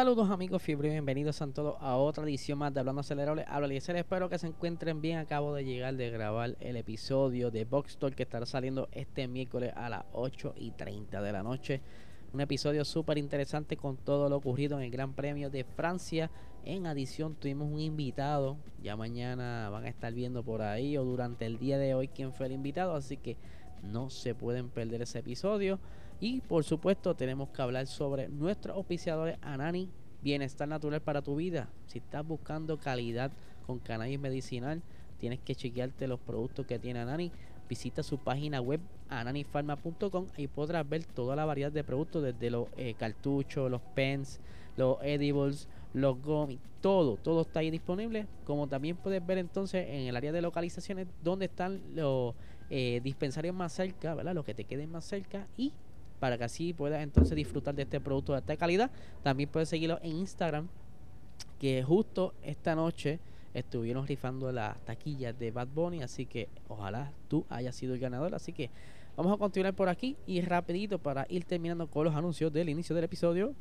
Saludos amigos Fiebre, bienvenidos a todos a otra edición más de Hablando Acelerable. Habla Eliezer, espero que se encuentren bien. Acabo de llegar de grabar el episodio de Box Talk que estará saliendo este miércoles a las 8 y 30 de la noche. Un episodio súper interesante con todo lo ocurrido en el Gran Premio de Francia. En adición tuvimos un invitado, ya mañana van a estar viendo por ahí o durante el día de hoy quién fue el invitado, así que no se pueden perder ese episodio. Y por supuesto tenemos que hablar sobre nuestros auspiciadores Anani, bienestar natural para tu vida. Si estás buscando calidad con cannabis medicinal, tienes que chequearte los productos que tiene Anani. Visita su página web ananifarma.com y podrás ver toda la variedad de productos desde los eh, cartuchos, los pens, los edibles, los gummies, todo, todo está ahí disponible. Como también puedes ver entonces en el área de localizaciones donde están los eh, dispensarios más cerca, ¿verdad? Los que te queden más cerca y para que así puedas entonces disfrutar de este producto de alta calidad. También puedes seguirlo en Instagram, que justo esta noche estuvieron rifando las taquillas de Bad Bunny, así que ojalá tú hayas sido el ganador. Así que vamos a continuar por aquí y rapidito para ir terminando con los anuncios del inicio del episodio.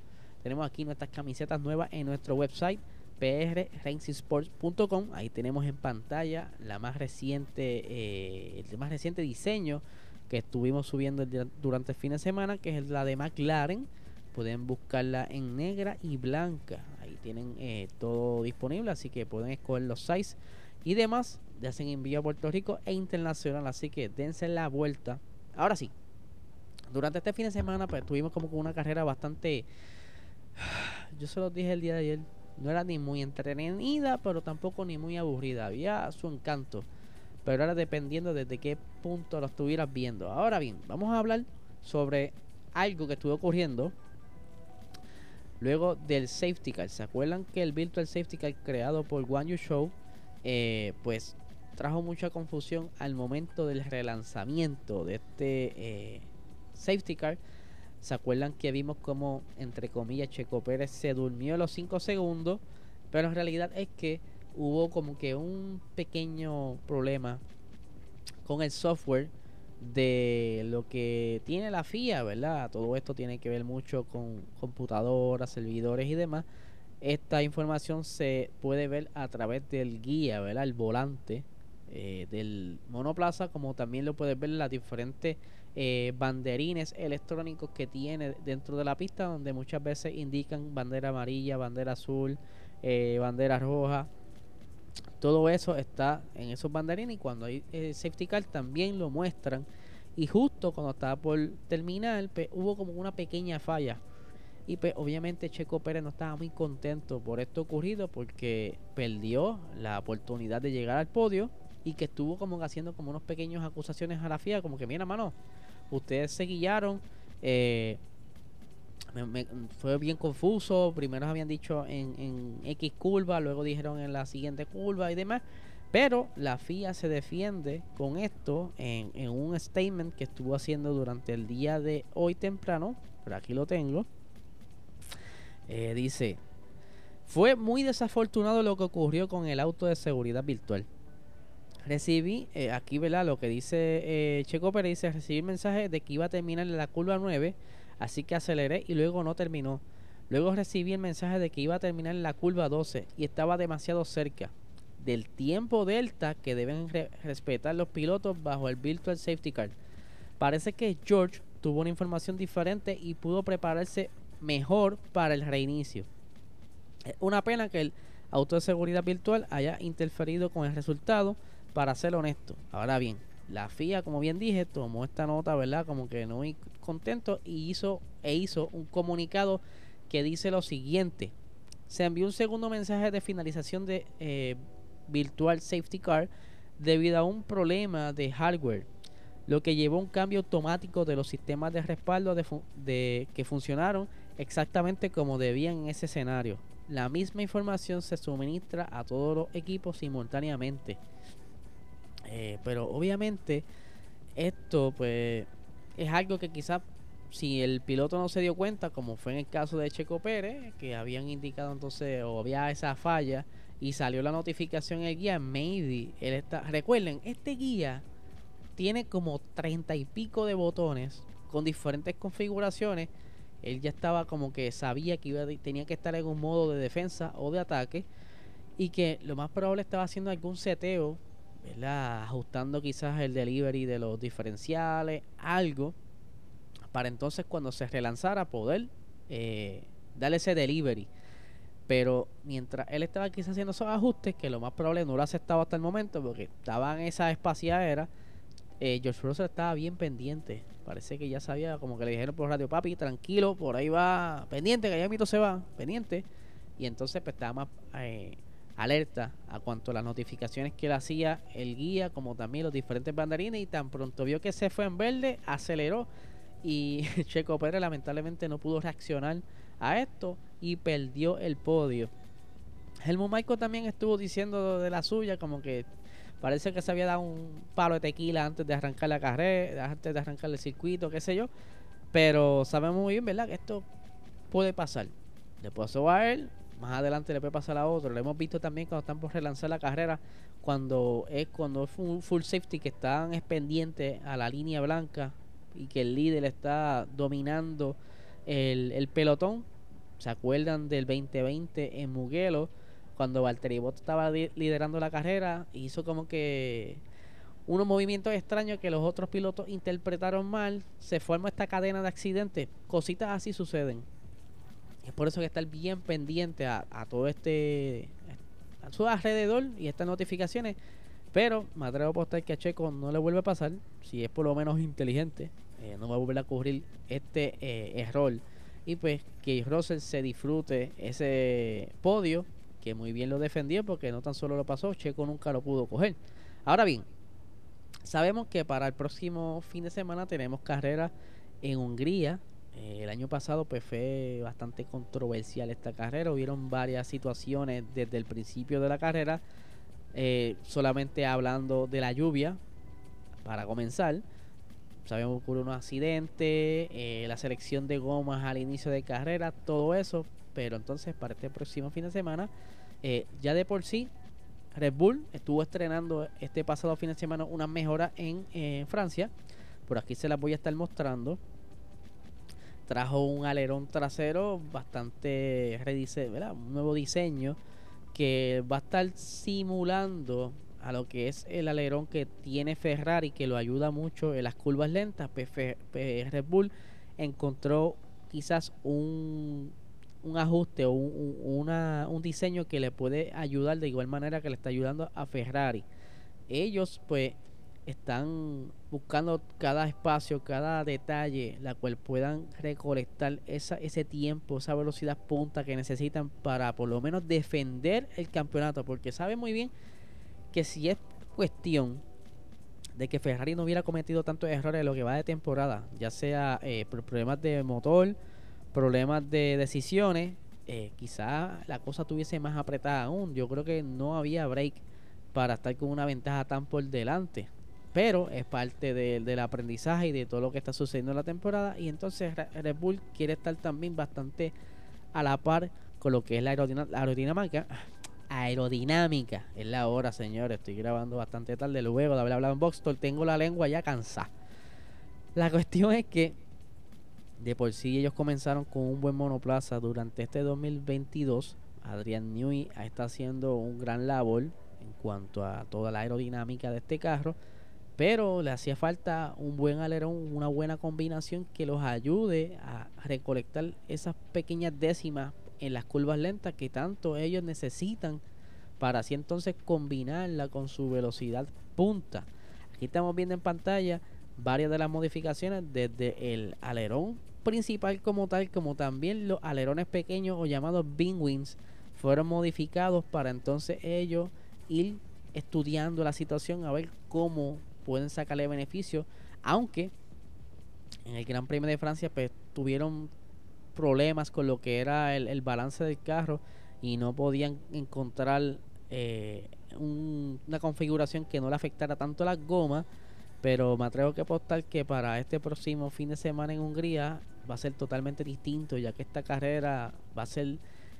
Tenemos aquí nuestras camisetas nuevas en nuestro website prracingsports.com. Ahí tenemos en pantalla la más reciente, eh, el más reciente diseño que estuvimos subiendo durante el fin de semana, que es la de McLaren. Pueden buscarla en negra y blanca. Ahí tienen eh, todo disponible, así que pueden escoger los size y demás. Ya hacen envío a Puerto Rico e internacional, así que dense la vuelta. Ahora sí, durante este fin de semana pues tuvimos como una carrera bastante... Yo se los dije el día de ayer, no era ni muy entretenida, pero tampoco ni muy aburrida. Había su encanto pero ahora dependiendo desde qué punto lo estuvieras viendo. Ahora bien, vamos a hablar sobre algo que estuvo ocurriendo luego del safety car. ¿Se acuerdan que el virtual safety car creado por One You Show, eh, pues trajo mucha confusión al momento del relanzamiento de este eh, safety car? ¿Se acuerdan que vimos como, entre comillas, Checo Pérez se durmió los 5 segundos? Pero en realidad es que hubo como que un pequeño problema con el software de lo que tiene la FIA, ¿verdad? Todo esto tiene que ver mucho con computadoras, servidores y demás. Esta información se puede ver a través del guía, ¿verdad? El volante eh, del monoplaza, como también lo puedes ver en las diferentes eh, banderines electrónicos que tiene dentro de la pista, donde muchas veces indican bandera amarilla, bandera azul, eh, bandera roja todo eso está en esos banderines y cuando hay eh, safety car también lo muestran. Y justo cuando estaba por terminar, pues, hubo como una pequeña falla. Y pues obviamente Checo Pérez no estaba muy contento por esto ocurrido porque perdió la oportunidad de llegar al podio y que estuvo como haciendo como unos pequeños acusaciones a la FIA, como que mira mano, ustedes se guiaron, eh, fue bien confuso. Primero habían dicho en, en, X curva, luego dijeron en la siguiente curva y demás. Pero la FIA se defiende con esto en, en un statement que estuvo haciendo durante el día de hoy temprano. Pero aquí lo tengo. Eh, dice, fue muy desafortunado lo que ocurrió con el auto de seguridad virtual. Recibí, eh, aquí, ¿verdad? Lo que dice eh, Checo Pérez, dice, recibí mensaje de que iba a terminar en la curva 9 así que aceleré y luego no terminó. Luego recibí el mensaje de que iba a terminar en la curva 12 y estaba demasiado cerca del tiempo delta que deben respetar los pilotos bajo el Virtual Safety Car. Parece que George tuvo una información diferente y pudo prepararse mejor para el reinicio. Es una pena que el auto de seguridad virtual haya interferido con el resultado, para ser honesto. Ahora bien, la FIA, como bien dije, tomó esta nota, ¿verdad? Como que no muy contento y hizo, e hizo un comunicado que dice lo siguiente. Se envió un segundo mensaje de finalización de eh, Virtual Safety Car debido a un problema de hardware, lo que llevó a un cambio automático de los sistemas de respaldo de, que funcionaron exactamente como debían en ese escenario. la misma información se suministra a todos los equipos simultáneamente. Eh, pero obviamente esto pues es algo que quizás si el piloto no se dio cuenta, como fue en el caso de Checo Pérez, que habían indicado entonces o había esa falla y salió la notificación en el guía, maybe él está. Recuerden, este guía tiene como treinta y pico de botones con diferentes configuraciones. Él ya estaba como que sabía que iba, tenía que estar en un modo de defensa o de ataque y que lo más probable estaba haciendo algún seteo, ¿verdad? ajustando quizás el delivery de los diferenciales, algo para entonces cuando se relanzara poder eh, darle ese delivery. Pero mientras él estaba quizás haciendo esos ajustes, que lo más probable no lo ha aceptado hasta el momento, porque estaba en esa espaciadera, eh, George Russell estaba bien pendiente. Parece que ya sabía, como que le dijeron por radio, papi, tranquilo, por ahí va, pendiente, que ya mito se va, pendiente. Y entonces pues, estaba más eh, alerta a cuanto las notificaciones que le hacía el guía, como también los diferentes banderines. Y tan pronto vio que se fue en verde, aceleró y Checo Pérez lamentablemente no pudo reaccionar a esto y perdió el podio. Helmut Michael también estuvo diciendo de la suya como que parece que se había dado un palo de tequila antes de arrancar la carrera, antes de arrancar el circuito, qué sé yo. Pero sabemos muy bien, ¿verdad? Que esto puede pasar. Le pasó a él, más adelante le puede pasar a otro. Lo hemos visto también cuando están por relanzar la carrera, cuando es cuando es full, full safety que están pendientes a la línea blanca y que el líder está dominando el, pelotón. ¿Se acuerdan del 2020 en Mugello? Cuando Valtteri Bottas estaba liderando la carrera, hizo como que unos movimientos extraños que los otros pilotos interpretaron mal, se forma esta cadena de accidentes, cositas así suceden. Es por eso que estar bien pendiente a, todo este a su alrededor y estas notificaciones pero me atrevo a que a Checo no le vuelve a pasar, si es por lo menos inteligente, eh, no va a volver a cubrir este eh, error. Y pues que Russell se disfrute ese podio, que muy bien lo defendió porque no tan solo lo pasó, Checo nunca lo pudo coger. Ahora bien, sabemos que para el próximo fin de semana tenemos carrera en Hungría. Eh, el año pasado pues fue bastante controversial esta carrera, hubieron varias situaciones desde el principio de la carrera eh, solamente hablando de la lluvia, para comenzar. Sabemos que ocurrió un accidente, eh, la selección de gomas al inicio de carrera, todo eso. Pero entonces para este próximo fin de semana, eh, ya de por sí, Red Bull estuvo estrenando este pasado fin de semana una mejora en Francia. Por aquí se las voy a estar mostrando. Trajo un alerón trasero bastante ¿verdad? Un nuevo diseño que va a estar simulando a lo que es el alerón que tiene Ferrari, que lo ayuda mucho en las curvas lentas. Pues Red Bull encontró quizás un, un ajuste o un, un diseño que le puede ayudar de igual manera que le está ayudando a Ferrari. Ellos pues están buscando cada espacio, cada detalle, la cual puedan recolectar esa, ese tiempo, esa velocidad punta que necesitan para por lo menos defender el campeonato, porque sabe muy bien que si es cuestión de que Ferrari no hubiera cometido tantos errores en lo que va de temporada, ya sea eh, problemas de motor, problemas de decisiones, eh, quizá la cosa tuviese más apretada aún. Yo creo que no había break para estar con una ventaja tan por delante pero es parte del aprendizaje y de todo lo que está sucediendo en la temporada. Y entonces Red Bull quiere estar también bastante a la par con lo que es la, aerodinámica. Aerodinámica es la hora señores. Estoy grabando bastante tarde luego de haber hablado en Boxstore tengo la lengua ya cansada. La cuestión es que de por sí ellos comenzaron con un buen monoplaza durante este 2022 Adrian Newey está haciendo un gran labor en cuanto a toda la aerodinámica de este carro pero le hacía falta un buen alerón, una buena combinación que los ayude a recolectar esas pequeñas décimas en las curvas lentas que tanto ellos necesitan para así entonces combinarla con su velocidad punta. Aquí estamos viendo en pantalla varias de las modificaciones desde el alerón principal como tal, como también los alerones pequeños o llamados wings fueron modificados para entonces ellos ir estudiando la situación a ver cómo pueden sacarle beneficio, aunque en el Gran Premio de Francia pues tuvieron problemas con lo que era el, balance del carro y no podían encontrar eh, una configuración que no le afectara tanto las gomas. Pero me atrevo que apostar que para este próximo fin de semana en Hungría va a ser totalmente distinto, ya que esta carrera va a ser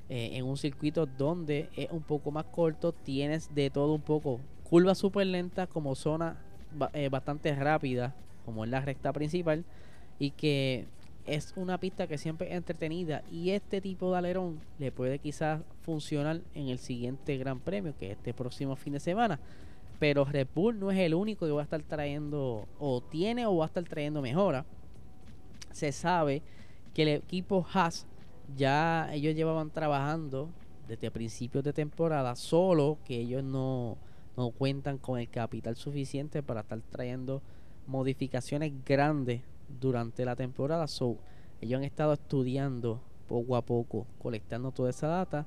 eh, en un circuito donde es un poco más corto, tienes de todo un poco, curvas súper lentas como zona eh, bastante rápida, como es la recta principal, y que es una pista que siempre es entretenida y este tipo de alerón le puede quizás funcionar en el siguiente Gran Premio, que es este próximo fin de semana. Pero Red Bull no es el único que va a estar trayendo, o tiene o va a estar trayendo mejora. Se sabe que el equipo Haas ya ellos llevaban trabajando desde principios de temporada, solo que ellos no, no cuentan con el capital suficiente para estar trayendo modificaciones grandes durante la temporada. So, ellos han estado estudiando poco a poco, colectando toda esa data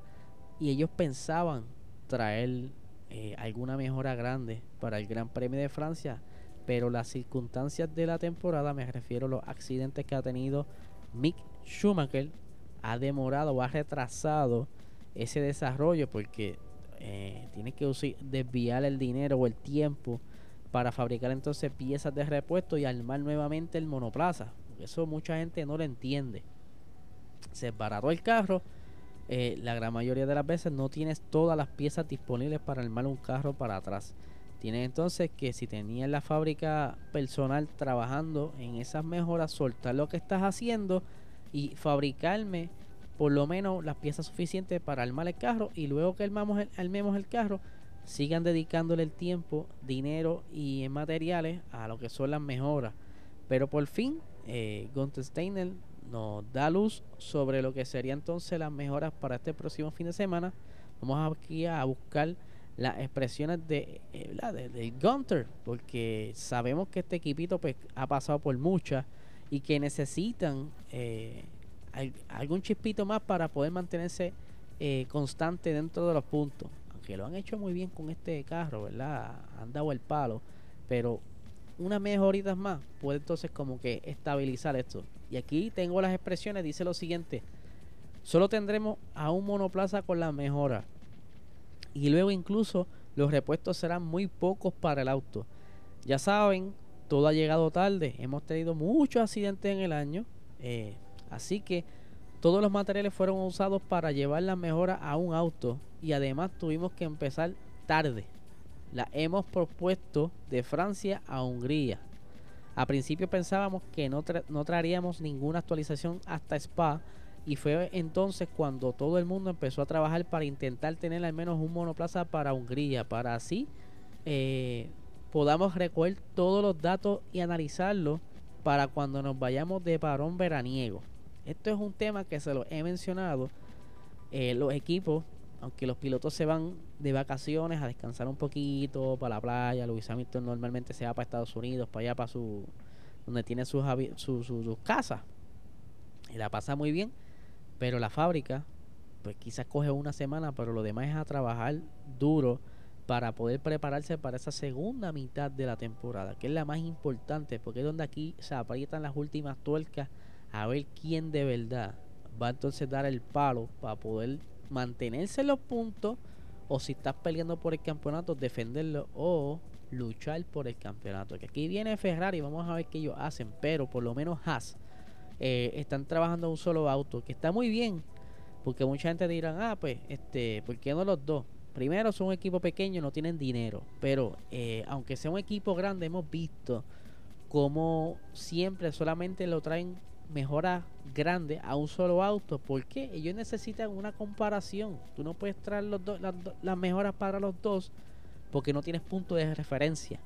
y ellos pensaban traer eh, alguna mejora grande para el Gran Premio de Francia, pero las circunstancias de la temporada, me refiero a los accidentes que ha tenido Mick Schumacher, ha demorado o ha retrasado ese desarrollo porque eh, tiene que desviar el dinero o el tiempo para fabricar entonces piezas de repuesto y armar nuevamente el monoplaza. Eso mucha gente no lo entiende. Se el carro. Eh, la gran mayoría de las veces no tienes todas las piezas disponibles para armar un carro para atrás. Tienes entonces que si tenías la fábrica personal trabajando en esas mejoras, soltar lo que estás haciendo y fabricarme por lo menos las piezas suficientes para armar el carro y luego que armamos el, armemos el carro, sigan dedicándole el tiempo, dinero y materiales a lo que son las mejoras. Pero por fin, eh, Gunther Steiner nos da luz sobre lo que serían entonces las mejoras para este próximo fin de semana. Vamos aquí a buscar las expresiones de, eh, de, Gunther, porque sabemos que este equipito pues, ha pasado por muchas y que necesitan eh, algún chispito más para poder mantenerse eh, constante dentro de los puntos que lo han hecho muy bien con este carro, ¿verdad? Han dado el palo, pero unas mejoritas más puede entonces como que estabilizar esto. Y aquí tengo las expresiones, dice lo siguiente, solo tendremos a un monoplaza con la mejora. Y luego incluso los repuestos serán muy pocos para el auto. Ya saben, todo ha llegado tarde. Hemos tenido muchos accidentes en el año. Eh, así que todos los materiales fueron usados para llevar la mejora a un auto y además tuvimos que empezar tarde. La hemos propuesto de Francia a Hungría. A principio pensábamos que no, no traeríamos ninguna actualización hasta Spa y fue entonces cuando todo el mundo empezó a trabajar para intentar tener al menos un monoplaza para Hungría, para así eh, podamos recoger todos los datos y analizarlos para cuando nos vayamos de parón veraniego. Esto es un tema que se lo he mencionado. Eh, los equipos, aunque los pilotos se van de vacaciones a descansar un poquito para la playa, Luis Hamilton normalmente se va para Estados Unidos, para allá, para su donde tiene sus, sus casas. Y la pasa muy bien. Pero la fábrica, pues quizás coge una semana, pero lo demás es a trabajar duro para poder prepararse para esa segunda mitad de la temporada, que es la más importante, porque es donde aquí se aprietan las últimas tuercas a ver quién de verdad va a entonces dar el palo para poder mantenerse en los puntos o si estás peleando por el campeonato, defenderlo o luchar por el campeonato. Que aquí viene Ferrari, vamos a ver qué ellos hacen, pero por lo menos Haas eh, están trabajando un solo auto, que está muy bien, porque mucha gente dirá, ah, pues, este, ¿por qué no los dos? Primero son un equipo pequeño, no tienen dinero, pero eh, aunque sea un equipo grande, hemos visto como siempre solamente lo traen mejora grande a un solo auto. porque Ellos necesitan una comparación. Tú no puedes traer los las, mejoras para los dos porque no tienes punto de referencia.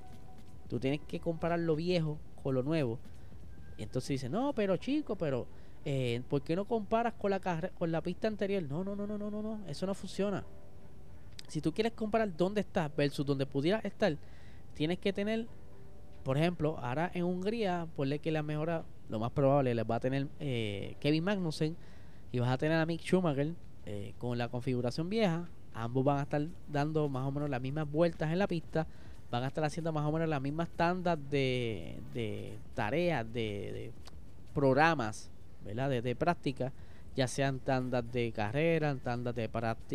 Tú tienes que comparar lo viejo con lo nuevo. Y entonces dice, no, pero chico, pero eh, ¿por qué no comparas con la, con la pista anterior? No, no, no, no, no, no, no, eso no funciona. Si tú quieres comparar dónde estás versus donde pudiera estar, tienes que tener, por ejemplo, ahora en Hungría, ponle que la mejora lo más probable les va a tener eh, Kevin Magnussen y vas a tener a Mick Schumacher eh, con la configuración vieja. Ambos van a estar dando más o menos las mismas vueltas en la pista. Van a estar haciendo más o menos las mismas tandas de, tareas, de, programas, ¿verdad? De, práctica ya sean tandas de carrera, tandas de,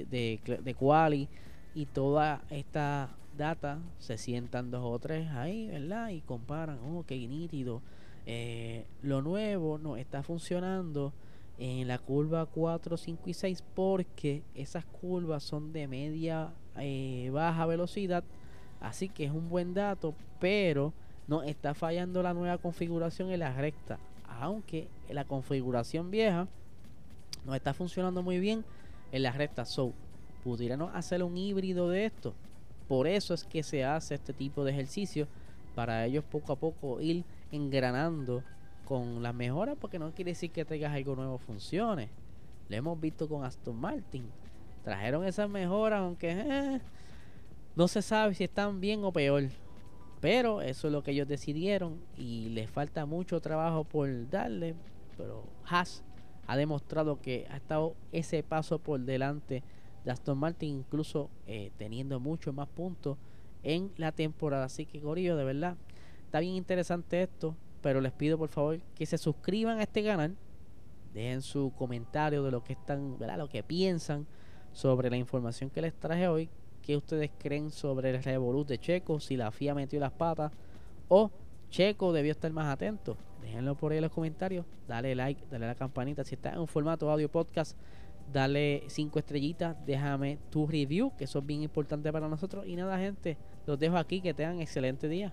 de, de quali y toda esta data se sientan dos o tres ahí, ¿verdad? Y comparan, oh, qué nítido. Eh, lo nuevo no está funcionando en la curva 4, 5 y 6 porque esas curvas son de media eh, baja velocidad. Así que es un buen dato, pero no está fallando la nueva configuración en la recta. Aunque la configuración vieja no está funcionando muy bien en la recta. So, pudiéramos hacer un híbrido de esto. Por eso es que se hace este tipo de ejercicio para ellos poco a poco ir engranando con las mejoras porque no quiere decir que traigas algo nuevo funcione. Lo hemos visto con Aston Martin. Trajeron esas mejoras aunque eh, no se sabe si están bien o peor. Pero eso es lo que ellos decidieron y les falta mucho trabajo por darle. Pero Haas ha demostrado que ha estado ese paso por delante de Aston Martin, incluso eh, teniendo mucho más puntos en la temporada. Así que, Gorillo, de verdad, está bien interesante esto. Pero les pido por favor que se suscriban a este canal. Dejen su comentario de lo que están, ¿verdad? Lo que piensan sobre la información que les traje hoy. ¿Qué ustedes creen sobre el Revolut de Checo? Si la FIA metió las patas o Checo debió estar más atento. Déjenlo por ahí en los comentarios. Dale like, dale a la campanita. Si está en un formato audio podcast, dale cinco estrellitas. Déjame tu review, que eso es bien importante para nosotros. Y nada, gente, los dejo aquí. Que tengan excelente día.